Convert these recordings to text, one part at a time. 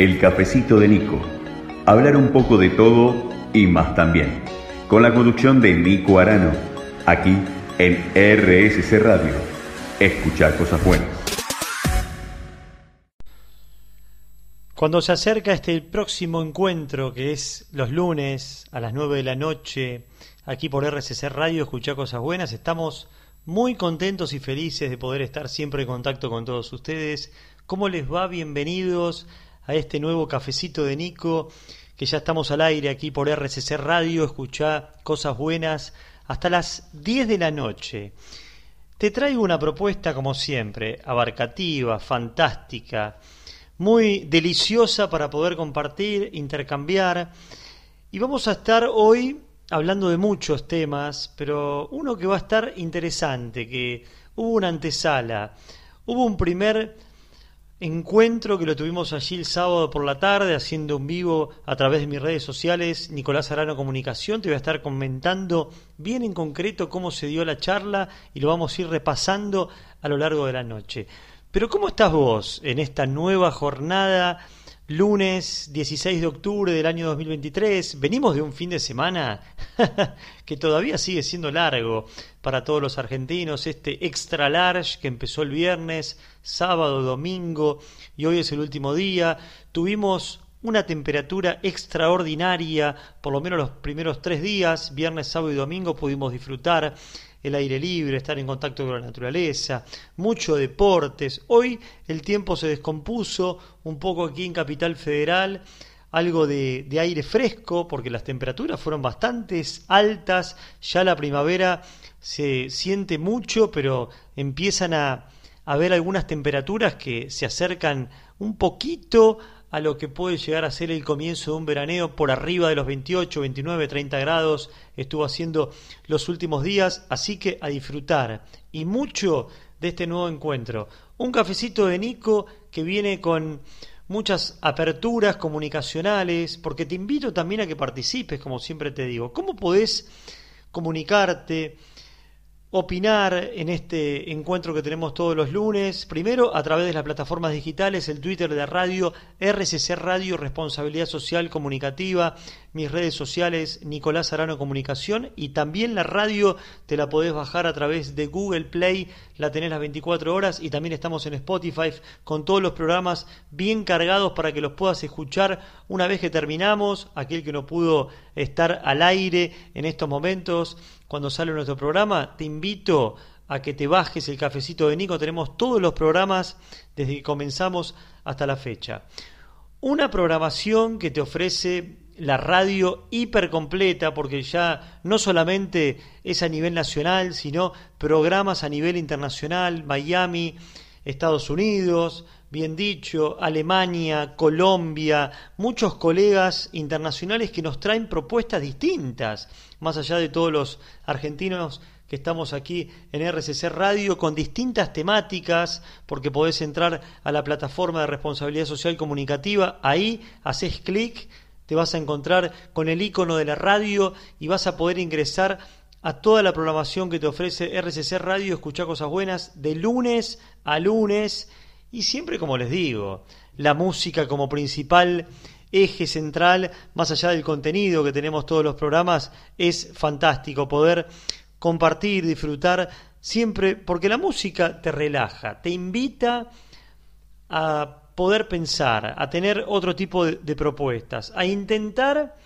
El cafecito de Nico. Hablar un poco de todo y más también. Con la conducción de Nico Arano. Aquí en RSC Radio. Escuchar cosas buenas. Cuando se acerca este próximo encuentro, que es los lunes a las 9 de la noche, aquí por RCC Radio, escuchar cosas buenas, estamos muy contentos y felices de poder estar siempre en contacto con todos ustedes. ¿Cómo les va? Bienvenidos a este nuevo cafecito de Nico, que ya estamos al aire aquí por RCC Radio, escuchá cosas buenas hasta las 10 de la noche. Te traigo una propuesta como siempre, abarcativa, fantástica, muy deliciosa para poder compartir, intercambiar. Y vamos a estar hoy hablando de muchos temas, pero uno que va a estar interesante, que hubo una antesala, hubo un primer encuentro que lo tuvimos allí el sábado por la tarde, haciendo un vivo a través de mis redes sociales, Nicolás Arano Comunicación. Te voy a estar comentando bien en concreto cómo se dio la charla y lo vamos a ir repasando a lo largo de la noche. Pero ¿cómo estás vos en esta nueva jornada, lunes 16 de octubre del año 2023? Venimos de un fin de semana que todavía sigue siendo largo para todos los argentinos, este extra large que empezó el viernes, sábado, domingo y hoy es el último día. Tuvimos una temperatura extraordinaria, por lo menos los primeros tres días, viernes, sábado y domingo pudimos disfrutar el aire libre, estar en contacto con la naturaleza, mucho deportes. Hoy el tiempo se descompuso un poco aquí en Capital Federal, algo de, aire fresco, porque las temperaturas fueron bastante altas, ya la primavera se siente mucho, pero empiezan a haber algunas temperaturas que se acercan un poquito a lo que puede llegar a ser el comienzo de un veraneo por arriba de los 28, 29, 30 grados estuvo haciendo los últimos días, así que a disfrutar y mucho de este nuevo encuentro. Un cafecito de Nico que viene con muchas aperturas comunicacionales, porque te invito también a que participes, como siempre te digo. ¿Cómo podés comunicarte? Opinar en este encuentro que tenemos todos los lunes. Primero, a través de las plataformas digitales, el Twitter de radio, RCC Radio, Responsabilidad Social Comunicativa, mis redes sociales, Nicolás Arano Comunicación, y también la radio te la podés bajar a través de Google Play, la tenés las 24 horas, y también estamos en Spotify con todos los programas bien cargados para que los puedas escuchar una vez que terminamos, aquel que no pudo estar al aire en estos momentos cuando sale nuestro programa, te invito a que te bajes el cafecito de Nico. Tenemos todos los programas desde que comenzamos hasta la fecha. Una programación que te ofrece la radio hiper completa, porque ya no solamente es a nivel nacional, sino programas a nivel internacional, Miami, Estados Unidos, bien dicho, Alemania, Colombia, muchos colegas internacionales que nos traen propuestas distintas, más allá de todos los argentinos que estamos aquí en RCC Radio con distintas temáticas, porque podés entrar a la plataforma de responsabilidad social comunicativa, ahí haces clic, te vas a encontrar con el icono de la radio y vas a poder ingresar a toda la programación que te ofrece RCC Radio, escuchar cosas buenas de lunes a lunes y siempre, como les digo, la música como principal eje central, más allá del contenido que tenemos todos los programas, es fantástico poder compartir, disfrutar siempre, porque la música te relaja, te invita a poder pensar, a tener otro tipo de, de propuestas, a intentar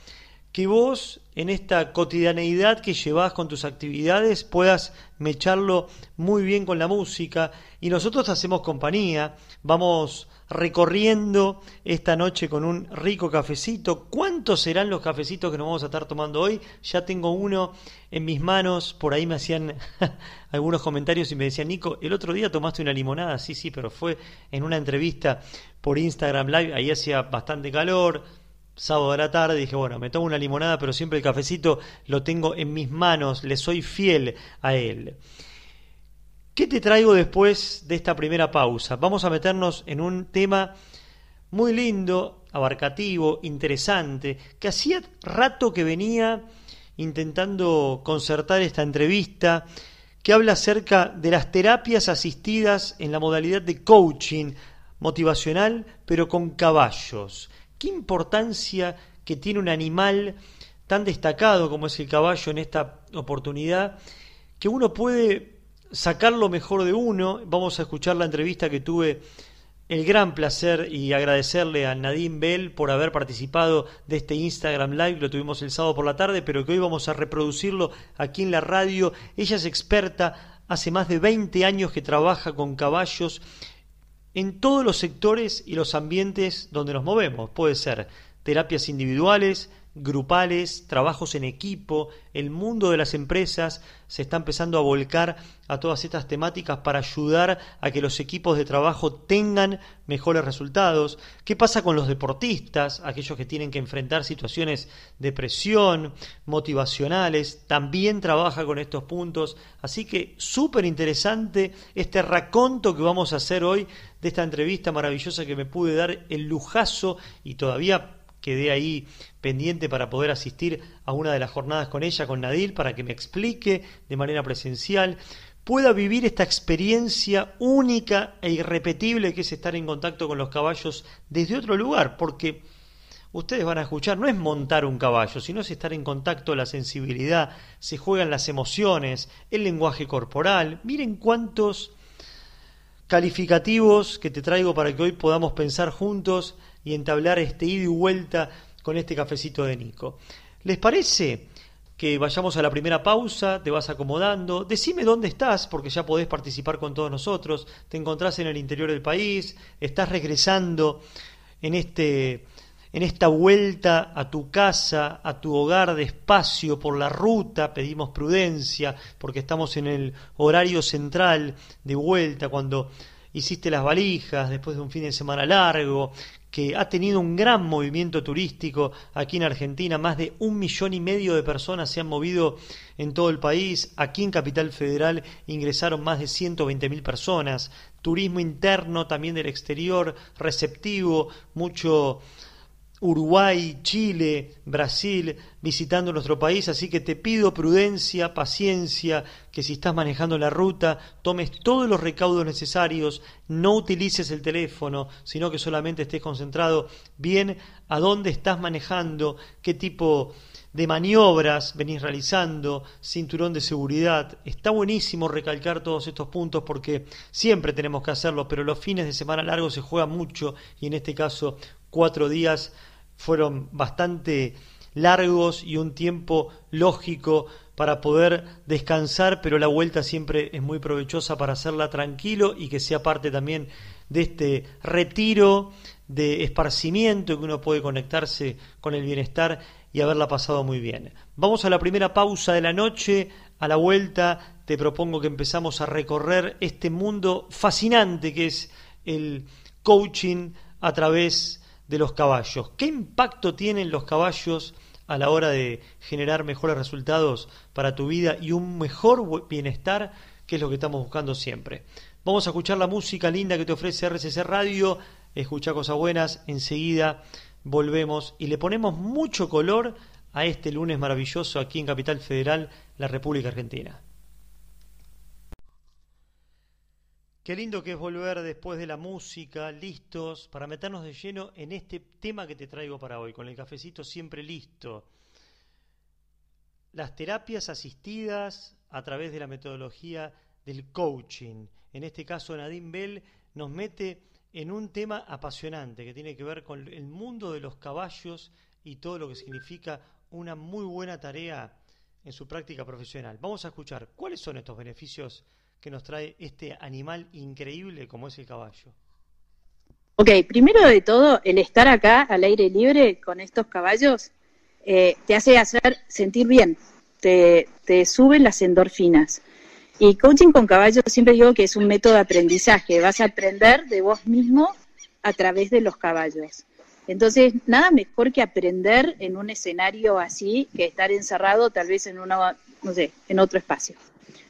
que vos en esta cotidianeidad que llevas con tus actividades puedas mecharlo muy bien con la música y nosotros hacemos compañía, vamos recorriendo esta noche con un rico cafecito. ¿Cuántos serán los cafecitos que nos vamos a estar tomando hoy? Ya tengo uno en mis manos, por ahí me hacían algunos comentarios y me decían, Nico, el otro día tomaste una limonada, sí, sí, pero fue en una entrevista por Instagram Live, ahí hacía bastante calor, sábado de la tarde, dije, bueno, me tomo una limonada, pero siempre el cafecito lo tengo en mis manos, le soy fiel a él. ¿Qué te traigo después de esta primera pausa? Vamos a meternos en un tema muy lindo, abarcativo, interesante, que hacía rato que venía intentando concertar esta entrevista, que habla acerca de las terapias asistidas en la modalidad de coaching, motivacional, pero con caballos. ¿Qué importancia que tiene un animal tan destacado como es el caballo en esta oportunidad, que uno puede sacar lo mejor de uno? Vamos a escuchar la entrevista que tuve el gran placer y agradecerle a Nadine Bell por haber participado de este Instagram Live, lo tuvimos el sábado por la tarde, pero que hoy vamos a reproducirlo aquí en la radio. Ella es experta, hace más de 20 años que trabaja con caballos en todos los sectores y los ambientes donde nos movemos. Puede ser terapias individuales, grupales, trabajos en equipo, el mundo de las empresas se está empezando a volcar a todas estas temáticas para ayudar a que los equipos de trabajo tengan mejores resultados. ¿Qué pasa con los deportistas, aquellos que tienen que enfrentar situaciones de presión, motivacionales? También trabaja con estos puntos. Así que súper interesante este raconto que vamos a hacer hoy de esta entrevista maravillosa que me pude dar el lujazo y todavía quedé ahí pendiente para poder asistir a una de las jornadas con ella, con Nadil, para que me explique de manera presencial, pueda vivir esta experiencia única e irrepetible que es estar en contacto con los caballos desde otro lugar, porque ustedes van a escuchar, no es montar un caballo, sino es estar en contacto, la sensibilidad, se juegan las emociones, el lenguaje corporal. Miren cuántos calificativos que te traigo para que hoy podamos pensar juntos y entablar este ida y vuelta con este cafecito de Nico. ¿Les parece que vayamos a la primera pausa? Te vas acomodando. Decime dónde estás, porque ya podés participar con todos nosotros. Te encontrás en el interior del país, estás regresando en este en esta vuelta a tu casa, a tu hogar despacio por la ruta, pedimos prudencia porque estamos en el horario central de vuelta cuando hiciste las valijas después de un fin de semana largo, que ha tenido un gran movimiento turístico aquí en Argentina. Más de un millón y medio de personas se han movido en todo el país. Aquí en Capital Federal ingresaron más de 120 mil personas. Turismo interno también del exterior, receptivo, mucho Uruguay, Chile, Brasil, visitando nuestro país, así que te pido prudencia, paciencia, que si estás manejando la ruta, tomes todos los recaudos necesarios, no utilices el teléfono, sino que solamente estés concentrado bien a dónde estás manejando, qué tipo de maniobras venís realizando, cinturón de seguridad. Está buenísimo recalcar todos estos puntos porque siempre tenemos que hacerlo, pero los fines de semana largos se juega mucho y en este caso cuatro días fueron bastante largos y un tiempo lógico para poder descansar, pero la vuelta siempre es muy provechosa para hacerla tranquilo y que sea parte también de este retiro de esparcimiento que uno puede conectarse con el bienestar y haberla pasado muy bien. Vamos a la primera pausa de la noche, a la vuelta te propongo que empezamos a recorrer este mundo fascinante que es el coaching a través de los caballos. ¿Qué impacto tienen los caballos a la hora de generar mejores resultados para tu vida y un mejor bienestar, que es lo que estamos buscando siempre? Vamos a escuchar la música linda que te ofrece RCC Radio, escucha cosas buenas, enseguida volvemos y le ponemos mucho color a este lunes maravilloso aquí en Capital Federal, la República Argentina. Qué lindo que es volver después de la música, listos, para meternos de lleno en este tema que te traigo para hoy, con el cafecito siempre listo. Las terapias asistidas a través de la metodología del coaching. En este caso, Nadine Bell nos mete en un tema apasionante que tiene que ver con el mundo de los caballos y todo lo que significa una muy buena tarea en su práctica profesional. Vamos a escuchar cuáles son estos beneficios que nos trae este animal increíble como es el caballo. Ok, primero de todo, el estar acá al aire libre con estos caballos eh, te hace hacer sentir bien, te, te suben las endorfinas. Y coaching con caballos siempre digo que es un método de aprendizaje, vas a aprender de vos mismo a través de los caballos. Entonces, nada mejor que aprender en un escenario así que estar encerrado tal vez en una, no sé, en otro espacio.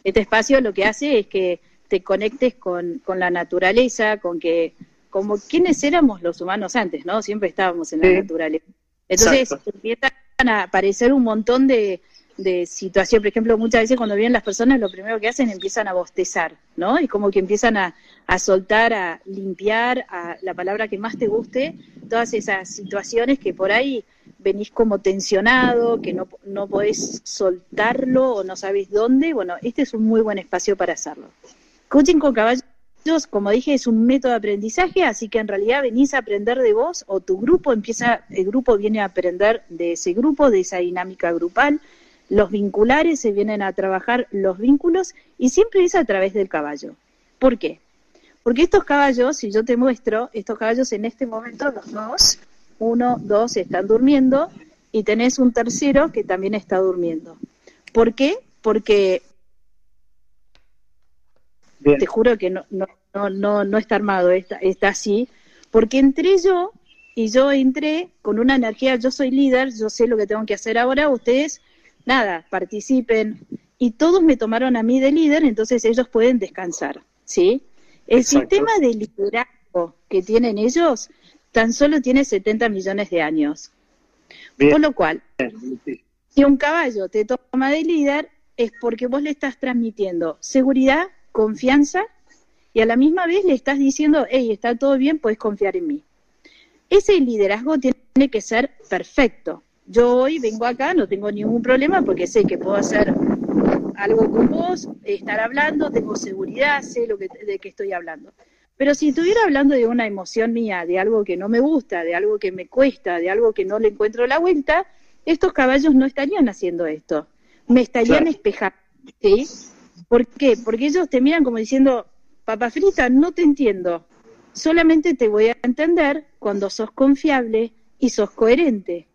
Este espacio lo que hace es que te conectes con, la naturaleza, con que, como quienes éramos los humanos antes, ¿no? Siempre estábamos en la naturaleza. Entonces empiezan a aparecer un montón de, de situación. Por ejemplo, muchas veces cuando vienen las personas, lo primero que hacen empiezan a bostezar, ¿no? Y como que empiezan a, a soltar, a limpiar, a la palabra que más te guste, todas esas situaciones que por ahí venís como tensionado, que no, no podés soltarlo o no sabes dónde. Bueno, este es un muy buen espacio para hacerlo. Coaching con caballos como dije, es un método de aprendizaje, así que en realidad venís a aprender de vos o tu grupo empieza, el grupo viene a aprender de ese grupo, de esa dinámica grupal, los vinculares se vienen a trabajar los vínculos y siempre es a través del caballo. ¿Por qué? Porque estos caballos, si yo te muestro, estos caballos en este momento, los dos, uno, dos, están durmiendo y tenés un tercero que también está durmiendo. ¿Por qué? Porque te juro que no, no, no, no, está armado, está, está así, porque entré yo y yo entré con una energía, yo soy líder, yo sé lo que tengo que hacer ahora, ustedes, nada, participen. Y todos me tomaron a mí de líder, entonces ellos pueden descansar, ¿sí? El sistema de liderazgo que tienen ellos tan solo tiene 70 millones de años. Por lo cual, si un caballo te toma de líder, es porque vos le estás transmitiendo seguridad, confianza y a la misma vez le estás diciendo, hey, está todo bien, puedes confiar en mí. Ese liderazgo tiene que ser perfecto. Yo hoy vengo acá, no tengo ningún problema porque sé que puedo hacer algo con vos, estar hablando, tengo seguridad, sé lo que, de qué estoy hablando. Pero si estuviera hablando de una emoción mía, de algo que no me gusta, de algo que me cuesta, de algo que no le encuentro la vuelta, estos caballos no estarían haciendo esto. Me estarían espejando, ¿sí? ¿Por qué? Porque ellos te miran como diciendo, papa frita, no te entiendo. Solamente te voy a entender cuando sos confiable y sos coherente.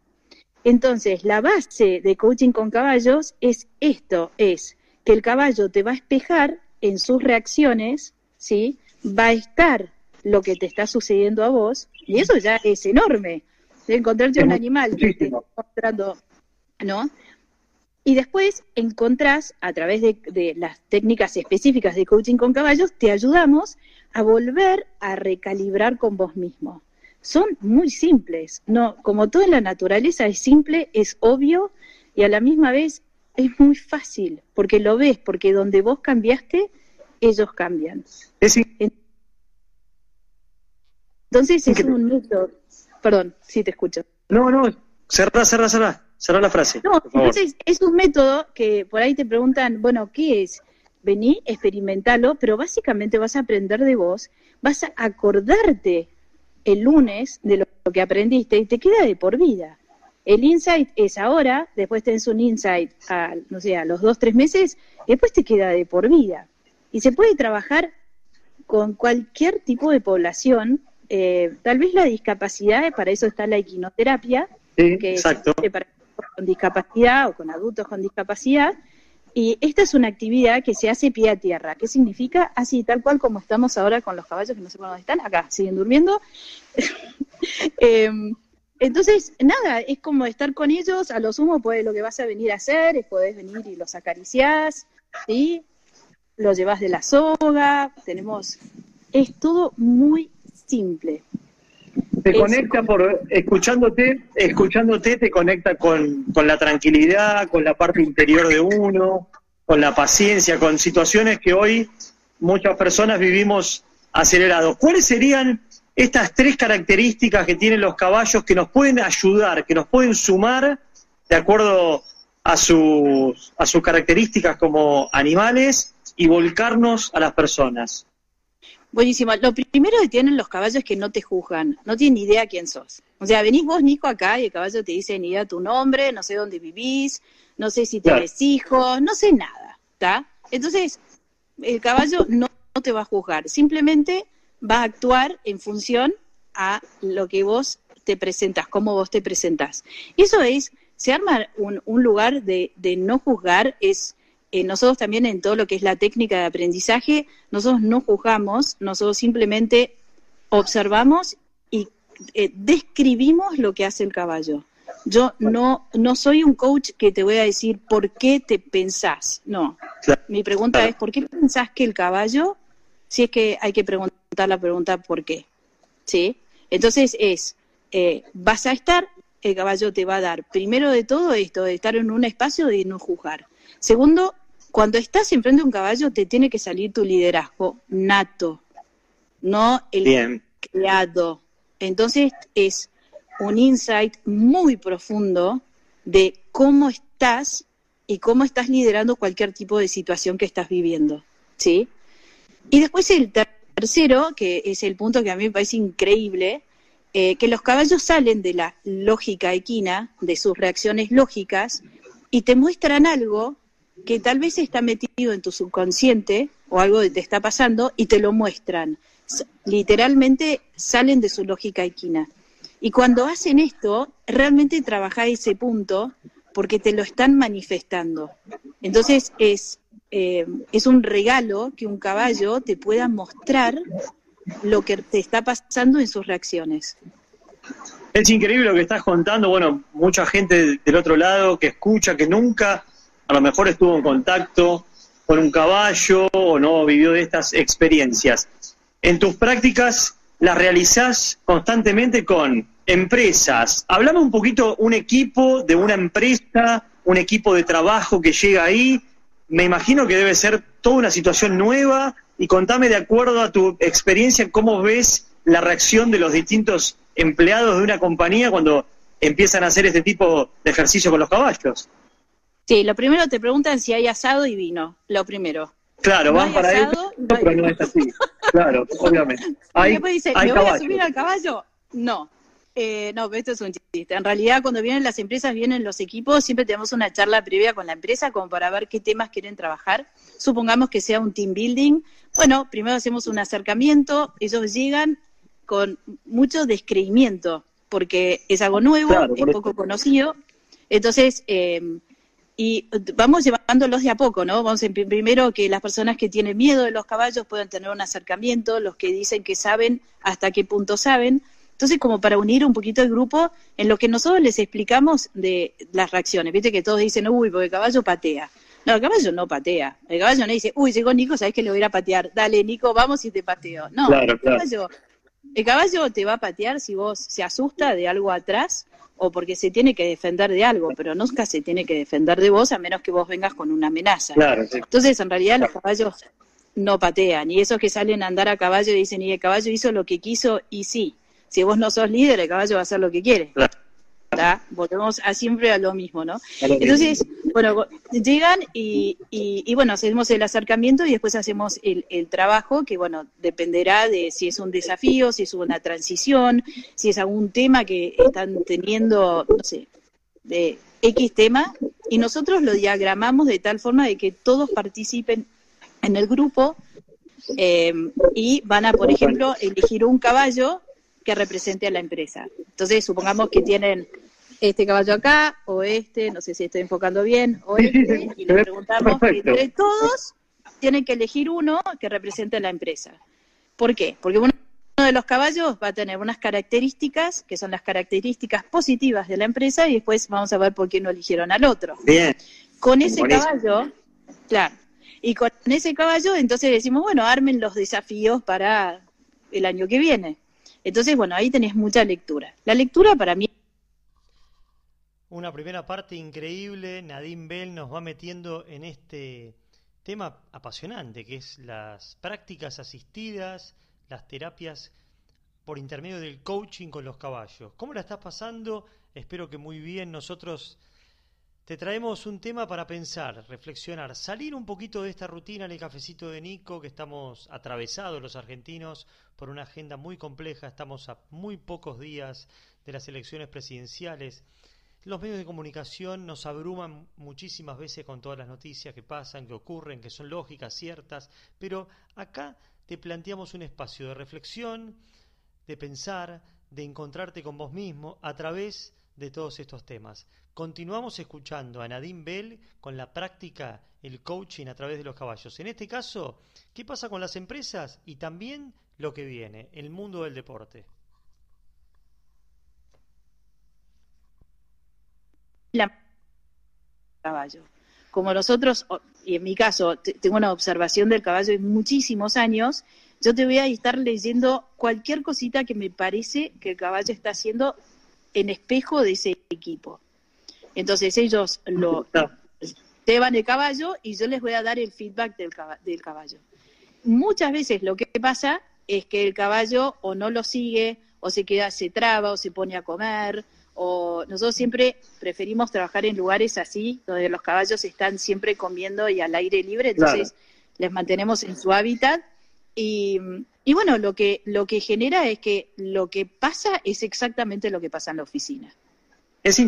Entonces, la base de coaching con caballos es esto, es que el caballo te va a espejar en sus reacciones, ¿sí? Va a estar lo que te está sucediendo a vos, y eso ya es enorme. De encontrarte un animal que te está mostrando, ¿no? Y después encontrás, a través de, las técnicas específicas de coaching con caballos, te ayudamos a volver a recalibrar con vos mismo. Son muy simples, no, como toda la naturaleza es simple, es obvio y a la misma vez es muy fácil, porque lo ves, porque donde vos cambiaste, ellos cambian. Entonces es un método. Perdón, sí te escucho. No, no, cerrá, cerrá, cerrá. Cerrar la frase. No, entonces es un método que por ahí te preguntan, bueno, ¿qué es? Vení, experimentalo, pero básicamente vas a aprender de vos, vas a acordarte el lunes de lo que aprendiste y te queda de por vida. El insight es ahora, después tenés un insight a, no sé, a los dos, tres meses, y después te queda de por vida. Y se puede trabajar con cualquier tipo de población, eh, tal vez la discapacidad, para eso está la equinoterapia, que exacto. para con discapacidad o con adultos con discapacidad. Y esta es una actividad que se hace pie a tierra. ¿Qué significa? Así, tal cual como estamos ahora con los caballos que no sé por dónde están, acá, siguen durmiendo. Em, entonces, nada, es como estar con ellos, a lo sumo pues lo que vas a venir a hacer, es podés venir y los acariciás, ¿sí? Los llevas de la soga, tenemos, es todo muy simple. Te conecta por, escuchándote, escuchándote te conecta con, la tranquilidad, con la parte interior de uno, con la paciencia, con situaciones que hoy muchas personas vivimos acelerados. ¿Cuáles serían estas tres características que tienen los caballos que nos pueden ayudar, que nos pueden sumar de acuerdo a sus, a sus características como animales y volcarnos a las personas? Buenísimo. Lo primero que tienen los caballos es que no te juzgan, no tienen ni idea quién sos. O sea, venís vos, Nico, acá y el caballo te dice ni idea tu nombre, no sé dónde vivís, no sé si tenés hijos, no sé nada, ¿está? Entonces, el caballo no, te va a juzgar, simplemente va a actuar en función a lo que vos te presentas, cómo vos te presentás. Y eso es, se arma un, un lugar de, de no juzgar, es eh, nosotros también en todo lo que es la técnica de aprendizaje, nosotros no juzgamos, nosotros simplemente observamos y eh, describimos lo que hace el caballo. Yo no, no soy un coach que te voy a decir por qué te pensás. No. Mi pregunta es, ¿por qué pensás que el caballo? Si es que hay que preguntar la pregunta ¿por qué? ¿Sí? Entonces es, eh, vas a estar el caballo te va a dar? Primero de todo esto, de estar en un espacio de no juzgar. Segundo, cuando estás enfrente de un caballo te tiene que salir tu liderazgo nato, no el creado. Entonces es un insight muy profundo de cómo estás y cómo estás liderando cualquier tipo de situación que estás viviendo, ¿sí? Y después el tercero, que es el punto que a mí me parece increíble, eh, que los caballos salen de la lógica equina, de sus reacciones lógicas, y te muestran algo que tal vez está metido en tu subconsciente o algo que te está pasando y te lo muestran. Literalmente salen de su lógica equina. Y cuando hacen esto, realmente trabaja ese punto porque te lo están manifestando. Entonces es, eh, es un regalo que un caballo te pueda mostrar lo que te está pasando en sus reacciones. Es increíble lo que estás contando. Bueno, mucha gente del otro lado que escucha, que nunca a lo mejor estuvo en contacto con un caballo o no vivió de estas experiencias. En tus prácticas las realizás constantemente con empresas. Hablame un poquito, un equipo de una empresa, un equipo de trabajo que llega ahí. Me imagino que debe ser toda una situación nueva y contame de acuerdo a tu experiencia cómo ves la reacción de los distintos empleados de una compañía cuando empiezan a hacer este tipo de ejercicio con los caballos. Sí, lo primero te preguntan si hay asado y vino, lo primero. Claro, van para eso, pero no es así. claro, obviamente. y después dice, ¿me voy a subir al caballo? No. Eh, no, esto es un chiste. En realidad, cuando vienen las empresas, vienen los equipos, siempre tenemos una charla previa con la empresa como para ver qué temas quieren trabajar. Supongamos que sea un team building. Bueno, primero hacemos un acercamiento, ellos llegan con mucho descreimiento, porque es algo nuevo, es poco conocido. Entonces, eh, y vamos llevándolos de a poco, ¿no? Vamos en, primero que las personas que tienen miedo de los caballos puedan tener un acercamiento, los que dicen que saben hasta qué punto saben. Entonces, como para unir un poquito el grupo en lo que nosotros les explicamos de las reacciones. Viste que todos dicen, uy, porque el caballo patea. No, el caballo no patea. El caballo no dice, uy, llegó Nico, sabes que le voy a ir a patear. Dale, Nico, vamos y te pateo. No, el, Caballo, el caballo te va a patear si vos se asusta de algo atrás o porque se tiene que defender de algo, pero nunca se tiene que defender de vos a menos que vos vengas con una amenaza. Entonces, en realidad, los caballos no patean, y esos que salen a andar a caballo dicen, y el caballo hizo lo que quiso, y sí, si vos no sos líder, el caballo va a hacer lo que quiere. Volvemos a siempre a lo mismo, ¿no? Entonces, bueno, llegan y, y, bueno, hacemos el acercamiento y después hacemos el, el, trabajo que, bueno, dependerá de si es un desafío, si es una transición, si es algún tema que están teniendo, no sé, de X tema, y nosotros lo diagramamos de tal forma de que todos participen en el grupo eh, y van a, por ejemplo, elegir un caballo que represente a la empresa. Entonces, supongamos que tienen este caballo acá, o este, no sé si estoy enfocando bien, o este, y le preguntamos entre todos tienen que elegir uno que represente a la empresa. ¿Por qué? Porque uno de los caballos va a tener unas características que son las características positivas de la empresa y después vamos a ver por qué no eligieron al otro. Bien. Con ese caballo, claro, y con ese caballo entonces decimos, bueno, armen los desafíos para el año que viene. Entonces, bueno, ahí tenés mucha lectura. La lectura para mí una primera parte increíble, Nadine Bell nos va metiendo en este tema apasionante, que es las prácticas asistidas, las terapias por intermedio del coaching con los caballos. ¿Cómo la estás pasando? Espero que muy bien. Nosotros te traemos un tema para pensar, reflexionar, salir un poquito de esta rutina en el cafecito de Nico, que estamos atravesados los argentinos por una agenda muy compleja, estamos a muy pocos días de las elecciones presidenciales los medios de comunicación nos abruman muchísimas veces con todas las noticias que pasan, que ocurren, que son lógicas, ciertas, pero acá te planteamos un espacio de reflexión, de pensar, de encontrarte con vos mismo a través de todos estos temas. Continuamos escuchando a Nadine Bell con la práctica, el coaching a través de los caballos. En este caso, ¿qué pasa con las empresas y también lo que viene, el mundo del deporte? la caballo. Como nosotros, y en mi caso, tengo una observación del caballo de muchísimos años, yo te voy a estar leyendo cualquier cosita que me parece que el caballo está haciendo en espejo de ese equipo. Entonces ellos lo llevan el caballo y yo les voy a dar el feedback del, del caballo. Muchas veces lo que pasa es que el caballo o no lo sigue, o se queda, se traba, o se pone a comer, o nosotros siempre preferimos trabajar en lugares así, donde los caballos están siempre comiendo y al aire libre, entonces les mantenemos en su hábitat y, y, bueno, lo que, lo que genera es que lo que pasa es exactamente lo que pasa en la oficina. Es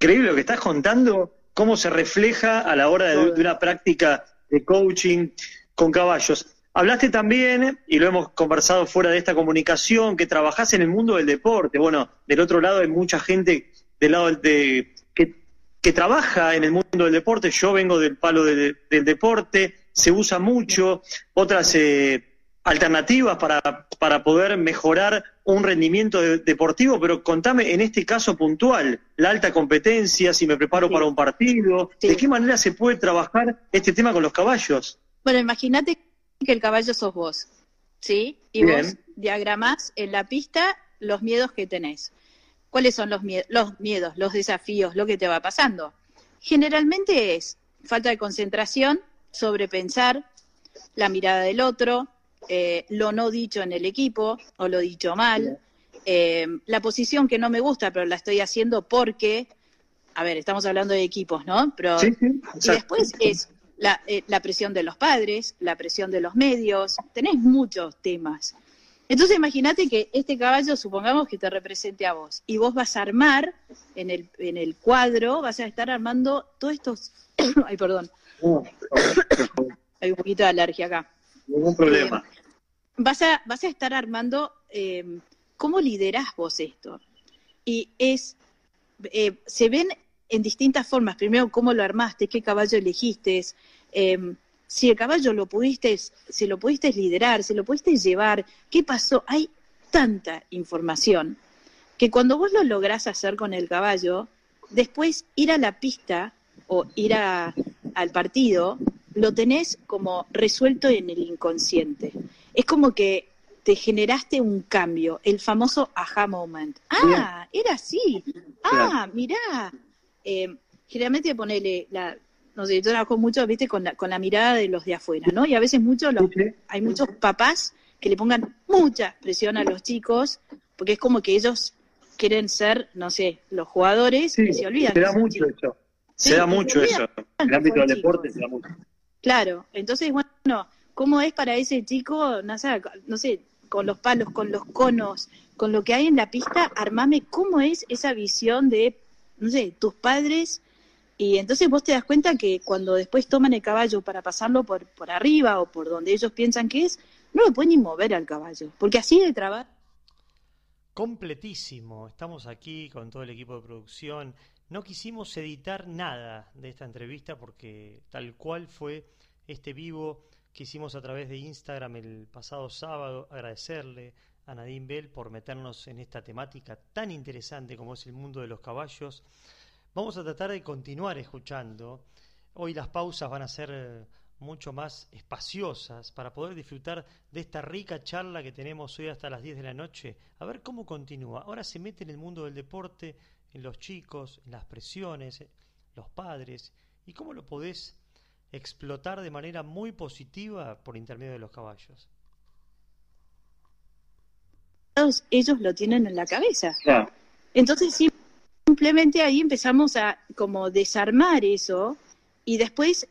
increíble lo que estás contando, cómo se refleja a la hora de, de una práctica de coaching con caballos. Hablaste también, y lo hemos conversado fuera de esta comunicación, que trabajás en el mundo del deporte. Bueno, del otro lado hay mucha gente del lado de, que, que trabaja en el mundo del deporte. Yo vengo del palo del deporte, se usa mucho. Otras eh, alternativas para, para poder mejorar un rendimiento deportivo, pero contame en este caso puntual, la alta competencia, si me preparo para un partido, ¿de qué manera se puede trabajar este tema con los caballos? Bueno, imagínate que el caballo sos vos, ¿sí? Y vos diagramás en la pista los miedos que tenés. ¿Cuáles son los, los miedos, los desafíos, lo que te va pasando? Generalmente es falta de concentración, sobrepensar, la mirada del otro, eh, lo no dicho en el equipo o lo dicho mal, eh, la posición que no me gusta, pero la estoy haciendo porque, a ver, estamos hablando de equipos, ¿no? Pero, y después es eh, la, presión de los padres, la presión de los medios, tenés muchos temas. Entonces imagínate que este caballo, supongamos que te represente a vos, y vos vas a armar en el, en el cuadro, vas a estar armando todos estos... Ay, perdón. Hay un poquito de alergia acá. Ningún problema. Eh, vas, a, vas a estar armando eh, cómo liderás vos esto. Y es, se ven en distintas formas. Primero, cómo lo armaste, qué caballo elegiste, em, si el caballo lo pudiste, si lo pudiste liderar, si lo pudiste llevar, qué pasó. Hay tanta información que cuando vos lo lográs hacer con el caballo, después ir a la pista o ir a, al partido, lo tenés como resuelto en el inconsciente. Es como que te generaste un cambio, el famoso aha moment. Ah, era así. Ah, mirá, eh, generalmente ponele, la, no sé, yo trabajo mucho, viste, con la, con la mirada de los de afuera, ¿no? Y a veces muchos hay muchos papás que le pongan mucha presión a los chicos, porque es como que ellos quieren ser, no sé, los jugadores y se olvidan. Se da mucho eso. Se da mucho eso. En el ámbito del deporte se da mucho. Claro, entonces, bueno, ¿cómo es para ese chico, no sé, no sé, con los palos, con los conos, con lo que hay en la pista, armame cómo es esa visión de no sé, tus padres, y entonces vos te das cuenta que cuando después toman el caballo para pasarlo por, por arriba o por donde ellos piensan que es, no lo pueden ni mover al caballo, porque así de trabajo. Completísimo, estamos aquí con todo el equipo de producción. No quisimos editar nada de esta entrevista porque tal cual fue este vivo que hicimos a través de Instagram el pasado sábado, agradecerle a Nadine Bell por meternos en esta temática tan interesante como es el mundo de los caballos. Vamos a tratar de continuar escuchando. Hoy las pausas van a ser eh, mucho más espaciosas para poder disfrutar de esta rica charla que tenemos hoy hasta las 10 de la noche. A ver cómo continúa. Ahora se mete en el mundo del deporte, en los chicos, en las presiones, los padres, y cómo lo podés explotar de manera muy positiva por intermedio de los caballos ellos lo tienen en la cabeza. Entonces simplemente ahí empezamos a como desarmar eso y después,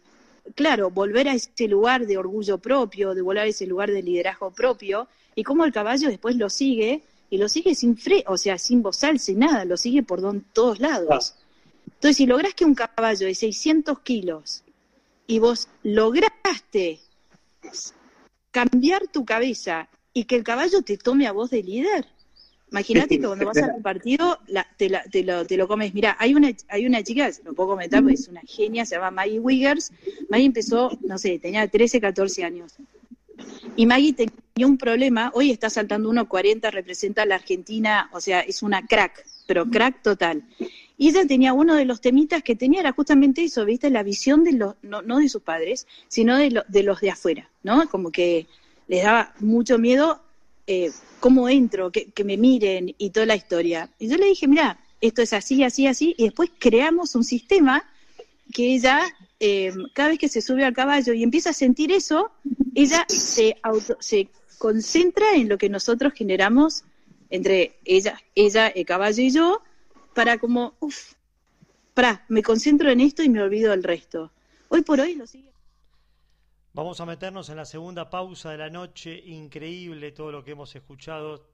claro, volver a ese lugar de orgullo propio, de volver a ese lugar de liderazgo propio y cómo el caballo después lo sigue y lo sigue sin fre, o sea, sin bozal, sin nada, lo sigue por todos lados. Entonces, si logras que un caballo de 600 kilos y vos lograste cambiar tu cabeza y que el caballo te tome a vos de líder. Imagínate que cuando vas al partido te, lo, te, lo, comes. Mira, hay una, hay una chica, lo puedo comentar porque es una genia, se llama Maggie Wiggers. Maggie empezó, no sé, tenía 13, 14 años. Y Maggie tenía un problema, hoy está saltando 1.40, representa a la Argentina, o sea, es una crack, pero crack total. Y ella tenía uno de los temitas que tenía, era justamente eso, ¿viste? La visión de los, no, no de sus padres, sino de, los de afuera, ¿no? Como que les daba mucho miedo eh, cómo entro, que, me miren y toda la historia. Y yo le dije, mira, esto es así, así, así, y después creamos un sistema que ella, eh, cada vez que se sube al caballo y empieza a sentir eso, ella se, auto, se concentra en lo que nosotros generamos entre ella, ella, el caballo y yo, para como, uff, para, me concentro en esto y me olvido del resto. Hoy por hoy lo sigue. Vamos a meternos en la segunda pausa de la noche. Increíble todo lo que hemos escuchado.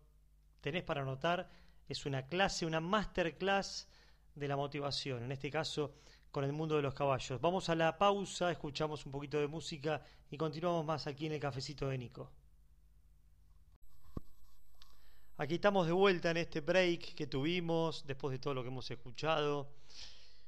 Tenés para anotar, es una clase, una masterclass de la motivación, en este caso con el mundo de los caballos. Vamos a la pausa, escuchamos un poquito de música y continuamos más aquí en el cafecito de Nico. Aquí estamos de vuelta en este break que tuvimos después de todo lo que hemos escuchado.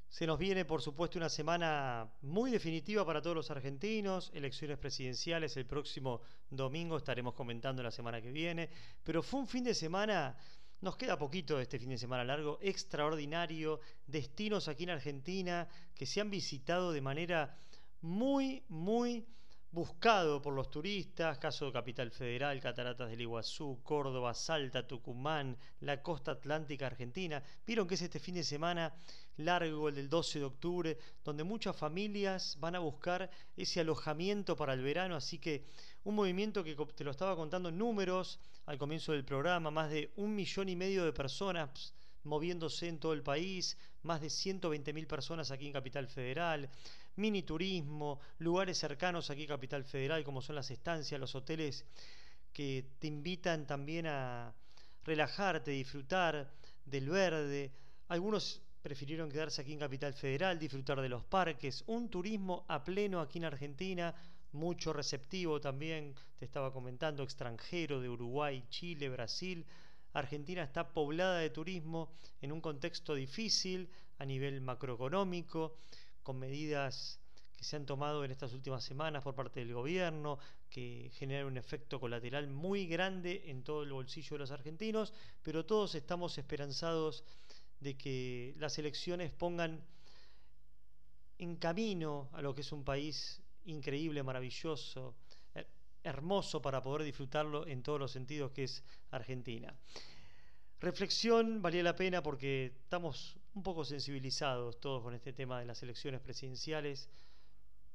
Se nos viene, por supuesto, una semana muy definitiva para todos los argentinos, elecciones presidenciales el próximo domingo, estaremos comentando la semana que viene, pero fue un fin de semana, nos queda poquito de este fin de semana largo, extraordinario, destinos aquí en Argentina que se han visitado de manera muy, muy buscado por los turistas, caso de Capital Federal, Cataratas del Iguazú, Córdoba, Salta, Tucumán, la costa atlántica argentina. Vieron que es este fin de semana largo, el del 12 de octubre, donde muchas familias van a buscar ese alojamiento para el verano, así que un movimiento que te lo estaba contando en números al comienzo del programa, más de un millón y medio de personas moviéndose en todo el país, más de 120.000 personas aquí en Capital Federal, mini turismo, lugares cercanos aquí Capital Federal como son las estancias, los hoteles que te invitan también a relajarte, disfrutar del verde. Algunos prefirieron quedarse aquí en Capital Federal, disfrutar de los parques, un turismo a pleno aquí en Argentina, mucho receptivo también, te estaba comentando, extranjero de Uruguay, Chile, Brasil. Argentina está poblada de turismo en un contexto difícil a nivel macroeconómico, con medidas que se han tomado en estas últimas semanas por parte del gobierno, que generan un efecto colateral muy grande en todo el bolsillo de los argentinos, pero todos estamos esperanzados de que las elecciones pongan en camino a lo que es un país increíble, maravilloso, hermoso para poder disfrutarlo en todos los sentidos que es Argentina. Reflexión valía la pena porque estamos un poco sensibilizados todos con este tema de las elecciones presidenciales.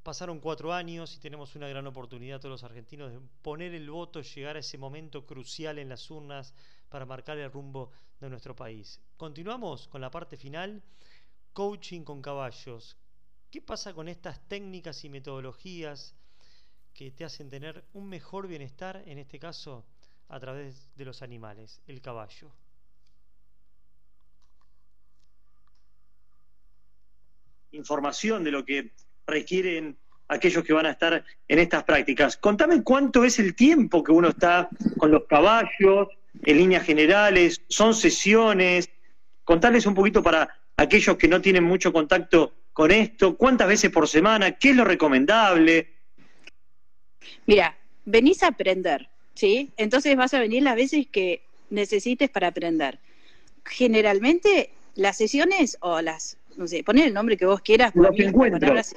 Pasaron cuatro años y tenemos una gran oportunidad todos los argentinos de poner el voto, llegar a ese momento crucial en las urnas para marcar el rumbo de nuestro país. Continuamos con la parte final, coaching con caballos. ¿Qué pasa con estas técnicas y metodologías que te hacen tener un mejor bienestar, en este caso, a través de los animales, el caballo? Información de lo que requieren aquellos que van a estar en estas prácticas. Contame cuánto es el tiempo que uno está con los caballos, en líneas generales, son sesiones, contarles un poquito para aquellos que no tienen mucho contacto con esto, cuántas veces por semana, qué es lo recomendable. Mira, venís a aprender, ¿sí? Entonces vas a venir las veces que necesites para aprender. Generalmente las sesiones o las no sé, poner el nombre que vos quieras. Los encuentros.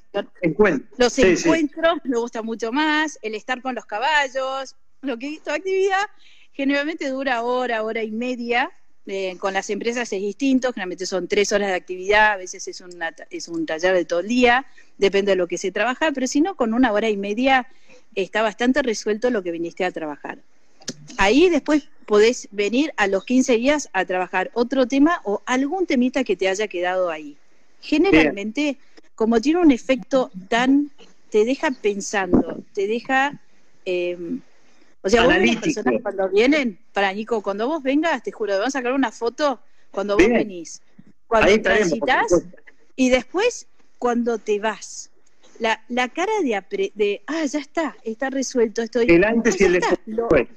Los encuentros me gusta mucho más, el estar con los caballos, lo que esta actividad generalmente dura hora, hora y media. Eh, con las empresas es distinto, generalmente son tres horas de actividad, a veces es, es un taller de todo el día, depende de lo que se trabaja, pero si no, con una hora y media está bastante resuelto lo que viniste a trabajar. Ahí después podés venir a los 15 días a trabajar otro tema o algún temita que te haya quedado ahí generalmente, como tiene un efecto tan, te deja pensando, te deja... Em, o sea, vos las personas cuando vienen, para Nico, cuando vos vengas, te juro, vamos a sacar una foto cuando vos venís. Cuando transitas y después cuando te vas. La, la cara de, de, ah, ya está, está resuelto, estoy... El antes y el después.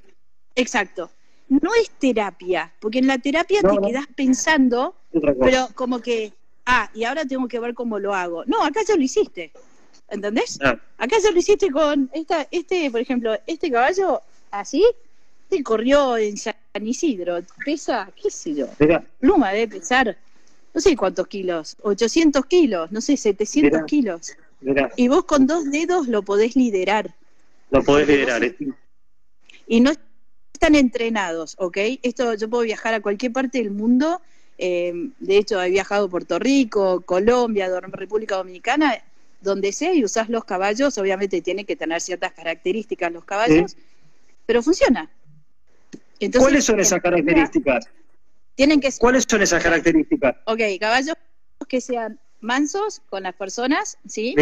exacto. No es terapia, porque en la terapia te quedás pensando, pero como que ah, y ahora tengo que ver cómo lo hago. No, acá ya lo hiciste. ¿Entendés? Ah. Acá ya lo hiciste con esta, este, por ejemplo, este caballo así, se corrió en San Isidro, pesa, qué sé yo, pluma debe pesar, no sé cuántos kilos, 800 kilos, no sé, 700 kilos. Y vos con dos dedos lo podés liderar. Lo podés liderar. Y no están entrenados, ¿ok? Esto yo puedo viajar a cualquier parte del mundo. Eh, de hecho, he viajado a Puerto Rico, Colombia, República Dominicana, donde sea y usás los caballos. Obviamente tienen que tener ciertas características los caballos, pero funciona. Entonces, ¿Cuáles son esas características? Tienen que ¿Cuáles son esas características? Ok, caballos que sean mansos con las personas, ¿sí?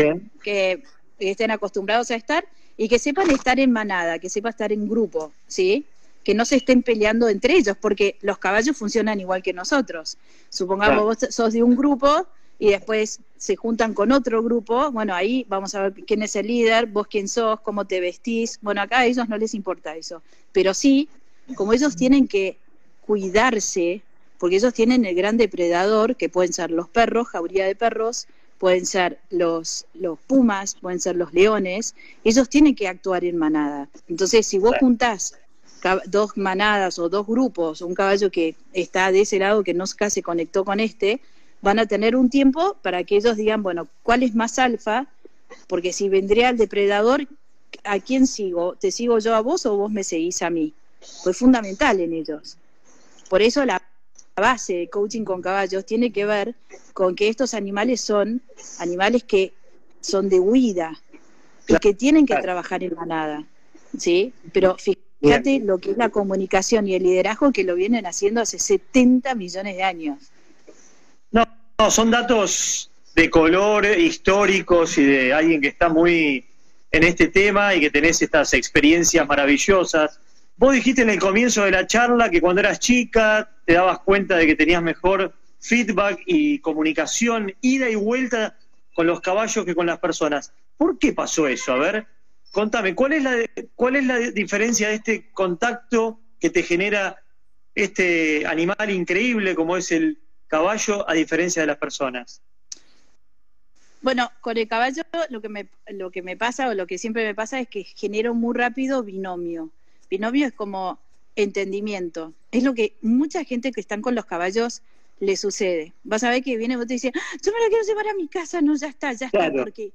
Que estén acostumbrados a estar y que sepan estar en manada, que sepan estar en grupo, ¿sí? Que no se estén peleando entre ellos, porque los caballos funcionan igual que nosotros. Supongamos vos sos de un grupo y después se juntan con otro grupo, bueno, ahí vamos a ver quién es el líder, vos quién sos, cómo te vestís. Bueno, acá a ellos no les importa eso, pero sí, como ellos tienen que cuidarse, porque ellos tienen el gran depredador, que pueden ser los perros, jauría de perros, pueden ser los, los pumas, pueden ser los leones, ellos tienen que actuar en manada. Entonces, si vos juntás dos manadas o dos grupos, un caballo que está de ese lado que no se conectó con este, van a tener un tiempo para que ellos digan, bueno, ¿cuál es más alfa? Porque si vendría el depredador, ¿a quién sigo? ¿Te sigo yo a vos o vos me seguís a mí? Pues fundamental en ellos. Por eso la base de coaching con caballos tiene que ver con que estos animales son animales que son de huida y que tienen que trabajar en manada, ¿sí? Pero fíjate lo que es la comunicación y el liderazgo que lo vienen haciendo hace 70 millones de años. No, no son datos de color históricos y de alguien que está muy en este tema y que tenés estas experiencias maravillosas Vos dijiste en el comienzo de la charla que cuando eras chica te dabas cuenta de que tenías mejor feedback y comunicación, ida y vuelta con los caballos que con las personas. ¿Por qué pasó eso? A ver, contame, ¿cuál es la, cuál es la diferencia de este contacto que te genera este animal increíble como es el caballo a diferencia de las personas? Bueno, con el caballo lo que me, lo que me pasa o lo que siempre me pasa es que genero muy rápido binomio. Binomio es como entendimiento. Es lo que mucha gente que están con los caballos le sucede. Vas a ver que viene y vos te dices, ah, yo me la quiero llevar a mi casa, no, ya está, ya está, porque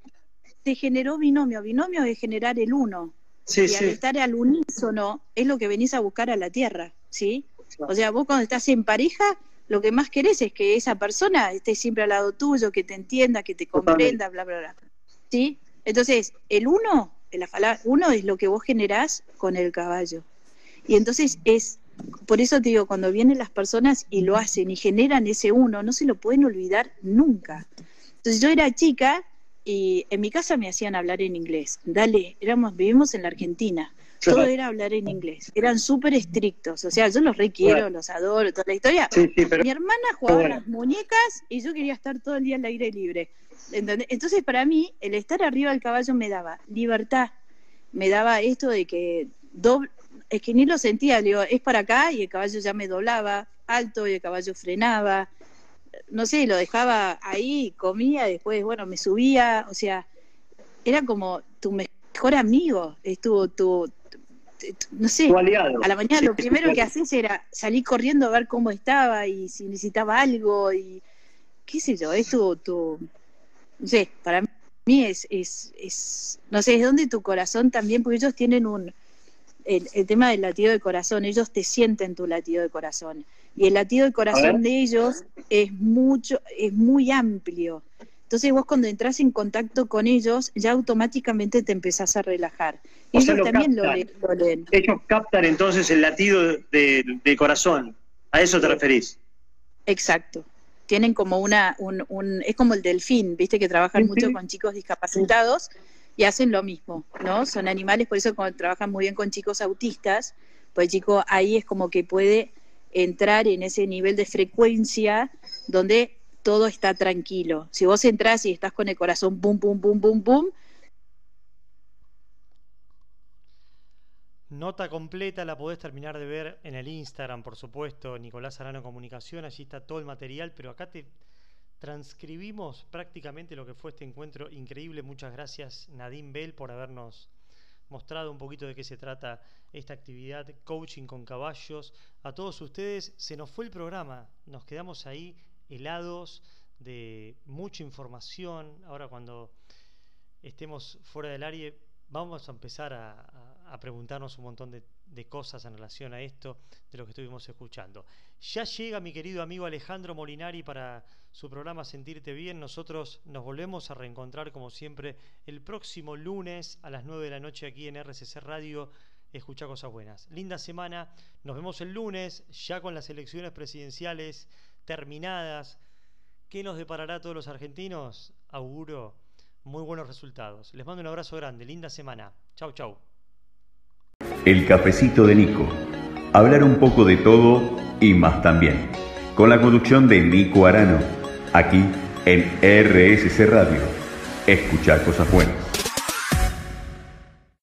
se generó binomio. Binomio es generar el uno. y al estar al unísono es lo que venís a buscar a la tierra, ¿sí? O sea, vos cuando estás en pareja, lo que más querés es que esa persona esté siempre al lado tuyo, que te entienda, que te comprenda, bla, bla, bla. ¿Sí? Entonces, el uno la uno es lo que vos generás con el caballo. Y entonces es, por eso te digo, cuando vienen las personas y lo hacen y generan ese uno, no se lo pueden olvidar nunca. Entonces yo era chica y en mi casa me hacían hablar en inglés. Dale, éramos, vivimos en la Argentina. Todo era hablar en inglés. Eran súper estrictos. O sea, yo los requiero, los adoro, toda la historia. Mi hermana jugaba las muñecas y yo quería estar todo el día al aire libre. Entonces, para mí, el estar arriba del caballo me daba libertad, me daba esto de que doble, es que ni lo sentía, digo, es para acá y el caballo ya me doblaba alto y el caballo frenaba, no sé, lo dejaba ahí, comía, después, bueno, me subía, o sea, era como tu mejor amigo, estuvo tu, no sé, a la mañana lo primero que haces era salir corriendo a ver cómo estaba y si necesitaba algo y qué sé yo, es tu, tu no sé, para mí es, es, es, no sé, es donde tu corazón también, porque ellos tienen un, el, tema del latido de corazón, ellos te sienten tu latido de corazón. Y el latido de corazón de ellos es mucho, es muy amplio. Entonces vos cuando entras en contacto con ellos, ya automáticamente te empezás a relajar. Y ellos también lo, leen. Ellos captan entonces el latido del de corazón. ¿A eso te referís? Exacto tienen como una, un, un, es como el delfín, viste que trabajan mucho con chicos discapacitados y hacen lo mismo, ¿no? Son animales, por eso trabajan muy bien con chicos autistas, pues el chico ahí es como que puede entrar en ese nivel de frecuencia donde todo está tranquilo. Si vos entras y estás con el corazón pum, pum, pum, pum, pum, Nota completa la podés terminar de ver en el Instagram, por supuesto, Nicolás Arano Comunicación, allí está todo el material, pero acá te transcribimos prácticamente lo que fue este encuentro increíble. Muchas gracias Nadine Bell por habernos mostrado un poquito de qué se trata esta actividad, coaching con caballos. A todos ustedes se nos fue el programa, nos quedamos ahí helados de mucha información. Ahora cuando estemos fuera del área vamos a empezar a, preguntarnos un montón de, de cosas en relación a esto de lo que estuvimos escuchando. Ya llega mi querido amigo Alejandro Molinari para su programa Sentirte Bien. Nosotros nos volvemos a reencontrar como siempre el próximo lunes a las 9 de la noche aquí en RCC Radio. Escucha cosas buenas. Linda semana. Nos vemos el lunes ya con las elecciones presidenciales terminadas. ¿Qué nos deparará a todos los argentinos? Auguro muy buenos resultados. Les mando un abrazo grande. Linda semana. Chau, chau. El cafecito de Nico. Hablar un poco de todo y más también. Con la conducción de Nico Arano. Aquí en RSC Radio. Escuchar cosas buenas.